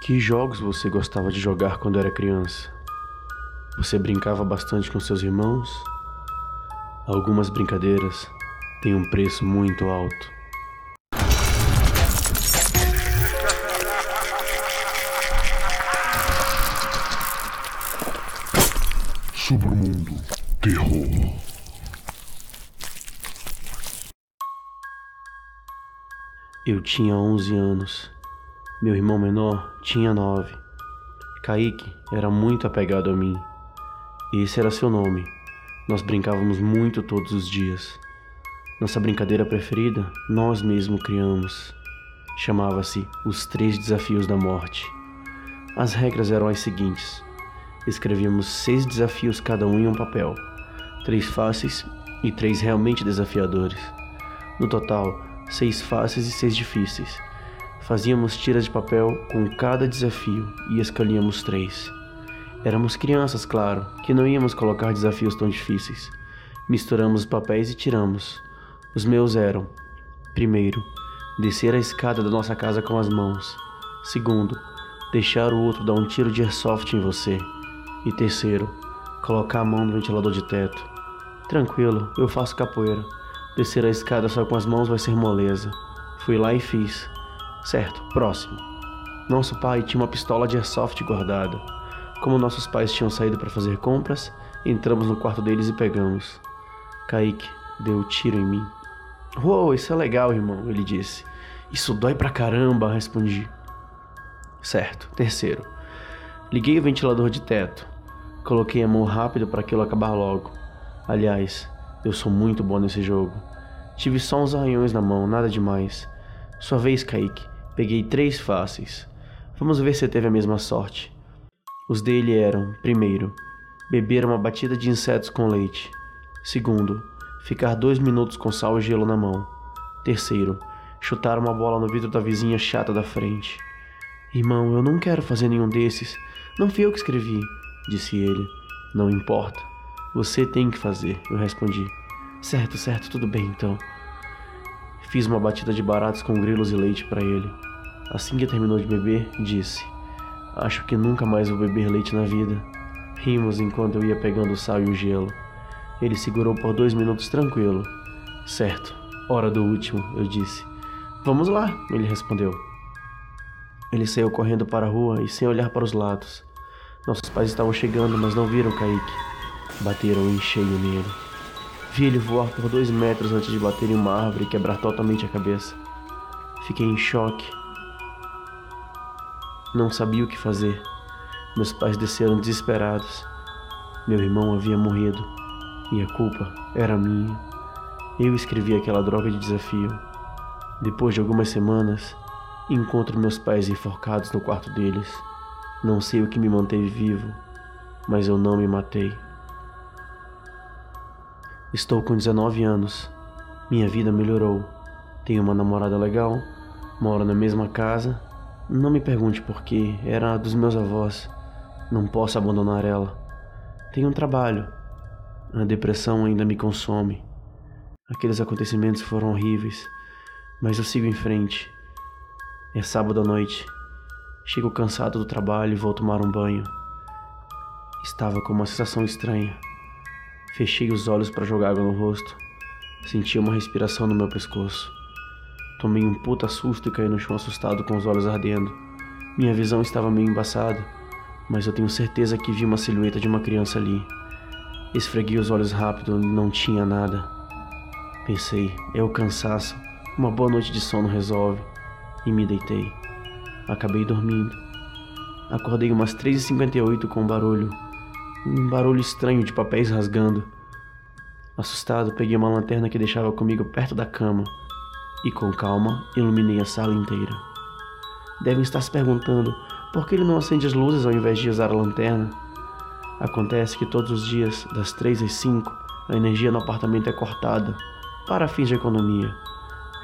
Que jogos você gostava de jogar quando era criança? Você brincava bastante com seus irmãos? Algumas brincadeiras têm um preço muito alto. Submundo Terror. Eu tinha 11 anos. Meu irmão menor tinha 9. Kaique era muito apegado a mim. Esse era seu nome. Nós brincávamos muito todos os dias. Nossa brincadeira preferida nós mesmos criamos. Chamava-se Os Três Desafios da Morte. As regras eram as seguintes: escrevíamos seis desafios cada um em um papel, três fáceis e três realmente desafiadores. No total, seis fáceis e seis difíceis. Fazíamos tiras de papel com cada desafio e escolhíamos três. Éramos crianças, claro, que não íamos colocar desafios tão difíceis. Misturamos os papéis e tiramos. Os meus eram: primeiro, descer a escada da nossa casa com as mãos. Segundo, deixar o outro dar um tiro de airsoft em você. E terceiro, colocar a mão no ventilador de teto. Tranquilo, eu faço capoeira. Descer a escada só com as mãos vai ser moleza. Fui lá e fiz. Certo, próximo. Nosso pai tinha uma pistola de airsoft guardada. Como nossos pais tinham saído para fazer compras, entramos no quarto deles e pegamos. Kaique deu um tiro em mim. Uou, isso é legal, irmão, ele disse. Isso dói pra caramba, respondi. Certo, terceiro. Liguei o ventilador de teto. Coloquei a mão rápido para aquilo acabar logo. Aliás, eu sou muito bom nesse jogo. Tive só uns arranhões na mão, nada demais. Sua vez, Kaique. Peguei três fáceis. Vamos ver se teve a mesma sorte. Os dele eram: primeiro, beber uma batida de insetos com leite. Segundo, ficar dois minutos com sal e gelo na mão. Terceiro, chutar uma bola no vidro da vizinha chata da frente. Irmão, eu não quero fazer nenhum desses. Não fui eu que escrevi, disse ele. Não importa. Você tem que fazer, eu respondi. Certo, certo, tudo bem então. Fiz uma batida de baratos com grilos e leite para ele. Assim que terminou de beber, disse: Acho que nunca mais vou beber leite na vida. Rimos enquanto eu ia pegando o sal e o gelo. Ele segurou por dois minutos tranquilo. Certo, hora do último, eu disse. Vamos lá, ele respondeu. Ele saiu correndo para a rua e sem olhar para os lados. Nossos pais estavam chegando, mas não viram Kaique. Bateram em cheio nele. Vi ele voar por dois metros antes de bater em uma árvore e quebrar totalmente a cabeça. Fiquei em choque. Não sabia o que fazer. Meus pais desceram desesperados. Meu irmão havia morrido e a culpa era minha. Eu escrevi aquela droga de desafio. Depois de algumas semanas, encontro meus pais enforcados no quarto deles. Não sei o que me manteve vivo, mas eu não me matei. Estou com 19 anos. Minha vida melhorou. Tenho uma namorada legal, moro na mesma casa. Não me pergunte por quê, era dos meus avós. Não posso abandonar ela. Tenho um trabalho. A depressão ainda me consome. Aqueles acontecimentos foram horríveis, mas eu sigo em frente. É sábado à noite. Chego cansado do trabalho e vou tomar um banho. Estava com uma sensação estranha. Fechei os olhos para jogar água no rosto. Senti uma respiração no meu pescoço. Tomei um puta susto e caí no chão assustado com os olhos ardendo. Minha visão estava meio embaçada, mas eu tenho certeza que vi uma silhueta de uma criança ali. Esfreguei os olhos rápido e não tinha nada. Pensei, é o cansaço. Uma boa noite de sono resolve. E me deitei. Acabei dormindo. Acordei umas 3h58 com um barulho um barulho estranho de papéis rasgando. Assustado, peguei uma lanterna que deixava comigo perto da cama e, com calma, iluminei a sala inteira. Devem estar se perguntando por que ele não acende as luzes ao invés de usar a lanterna. Acontece que todos os dias, das três às cinco, a energia no apartamento é cortada para fins de economia.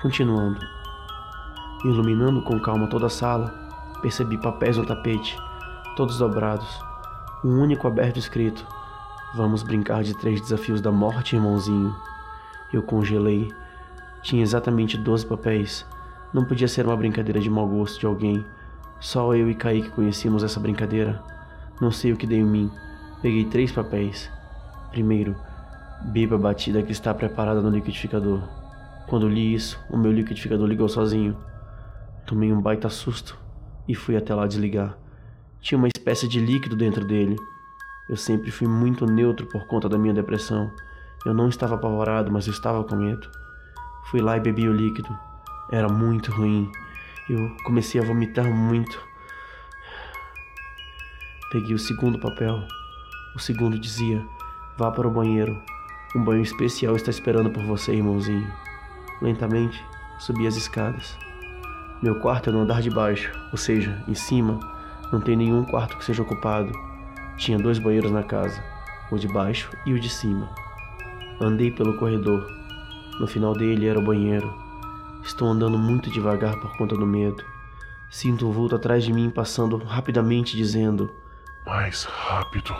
Continuando. Iluminando com calma toda a sala, percebi papéis no tapete, todos dobrados, um único aberto escrito: Vamos brincar de três desafios da morte, irmãozinho. Eu congelei. Tinha exatamente 12 papéis. Não podia ser uma brincadeira de mau gosto de alguém. Só eu e Kaique conhecíamos essa brincadeira. Não sei o que deu em mim. Peguei três papéis. Primeiro, beba a batida que está preparada no liquidificador. Quando li isso, o meu liquidificador ligou sozinho. Tomei um baita susto e fui até lá desligar. Tinha uma espécie de líquido dentro dele. Eu sempre fui muito neutro por conta da minha depressão. Eu não estava apavorado, mas eu estava com medo. Fui lá e bebi o líquido. Era muito ruim. Eu comecei a vomitar muito. Peguei o segundo papel. O segundo dizia: Vá para o banheiro. Um banho especial está esperando por você, irmãozinho. Lentamente, subi as escadas. Meu quarto é no andar de baixo, ou seja, em cima, não tem nenhum quarto que seja ocupado. Tinha dois banheiros na casa, o de baixo e o de cima. Andei pelo corredor. No final dele era o banheiro. Estou andando muito devagar por conta do medo. Sinto um vulto atrás de mim passando rapidamente, dizendo: Mais rápido.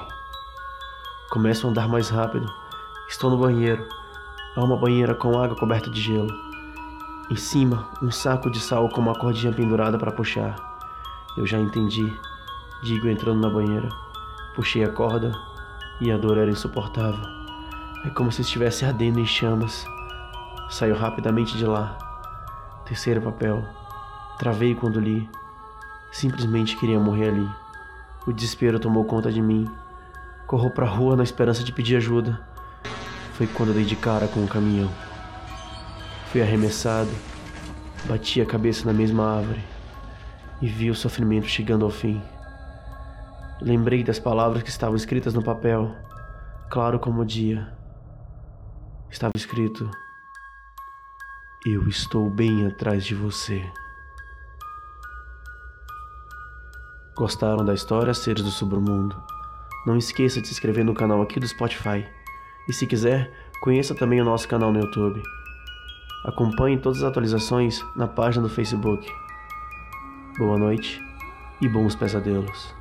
Começo a andar mais rápido. Estou no banheiro. Há uma banheira com água coberta de gelo. Em cima, um saco de sal com uma cordinha pendurada para puxar. Eu já entendi, digo entrando na banheira. Puxei a corda e a dor era insuportável. É como se estivesse ardendo em chamas. Saiu rapidamente de lá. Terceiro papel. Travei quando li. Simplesmente queria morrer ali. O desespero tomou conta de mim. Corro pra rua na esperança de pedir ajuda. Foi quando dei de cara com um caminhão. Fui arremessado, bati a cabeça na mesma árvore e vi o sofrimento chegando ao fim. Lembrei das palavras que estavam escritas no papel, claro como o dia. Estava escrito: Eu estou bem atrás de você. Gostaram da história Seres do Submundo? Não esqueça de se inscrever no canal aqui do Spotify. E se quiser, conheça também o nosso canal no YouTube. Acompanhe todas as atualizações na página do Facebook. Boa noite e bons pesadelos.